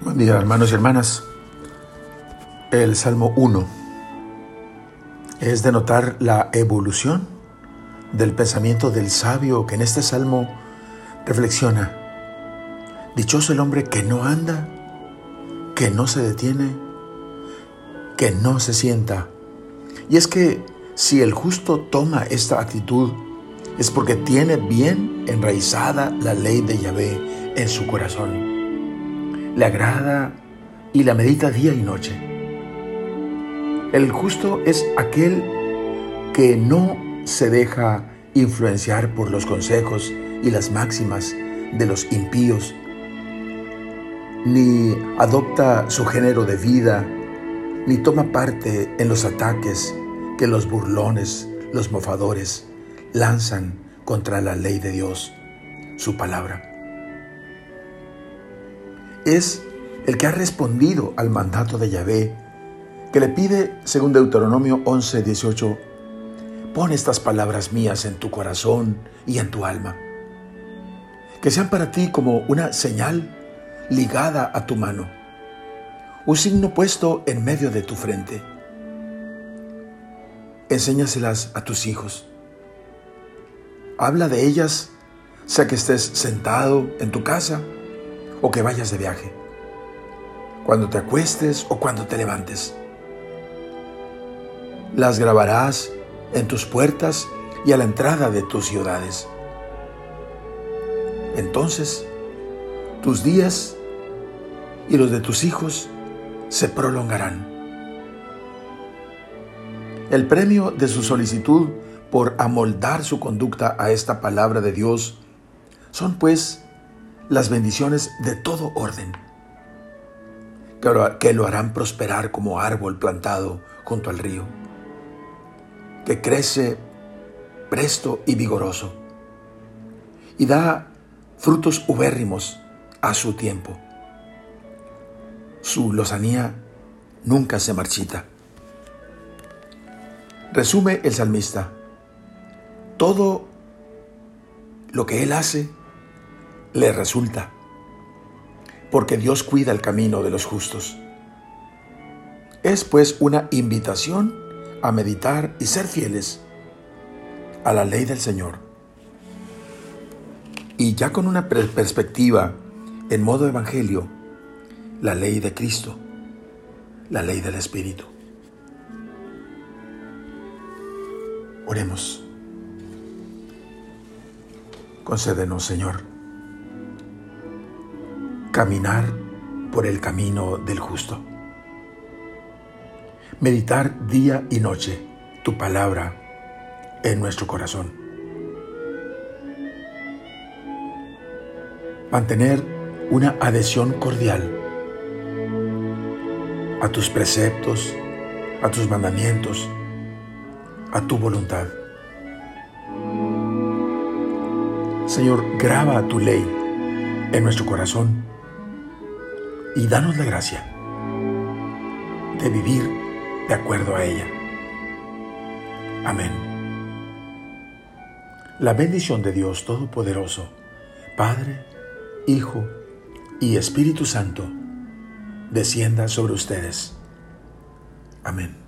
Buen día, hermanos y hermanas. El Salmo 1 es de notar la evolución del pensamiento del sabio que en este salmo reflexiona. Dichoso el hombre que no anda, que no se detiene, que no se sienta. Y es que si el justo toma esta actitud, es porque tiene bien enraizada la ley de Yahvé en su corazón le agrada y la medita día y noche. El justo es aquel que no se deja influenciar por los consejos y las máximas de los impíos, ni adopta su género de vida, ni toma parte en los ataques que los burlones, los mofadores, lanzan contra la ley de Dios, su palabra es el que ha respondido al mandato de Yahvé, que le pide, según Deuteronomio 11, 18, pon estas palabras mías en tu corazón y en tu alma, que sean para ti como una señal ligada a tu mano, un signo puesto en medio de tu frente. Enséñaselas a tus hijos. Habla de ellas, sea que estés sentado en tu casa, o que vayas de viaje, cuando te acuestes o cuando te levantes. Las grabarás en tus puertas y a la entrada de tus ciudades. Entonces, tus días y los de tus hijos se prolongarán. El premio de su solicitud por amoldar su conducta a esta palabra de Dios son pues las bendiciones de todo orden, que lo harán prosperar como árbol plantado junto al río, que crece presto y vigoroso, y da frutos ubérrimos a su tiempo. Su lozanía nunca se marchita. Resume el salmista, todo lo que él hace le resulta, porque Dios cuida el camino de los justos. Es pues una invitación a meditar y ser fieles a la ley del Señor. Y ya con una perspectiva en modo evangelio, la ley de Cristo, la ley del Espíritu. Oremos. Concédenos, Señor caminar por el camino del justo. Meditar día y noche tu palabra en nuestro corazón. Mantener una adhesión cordial a tus preceptos, a tus mandamientos, a tu voluntad. Señor, graba tu ley en nuestro corazón y danos la gracia de vivir de acuerdo a ella. Amén. La bendición de Dios Todopoderoso, Padre, Hijo y Espíritu Santo, descienda sobre ustedes. Amén.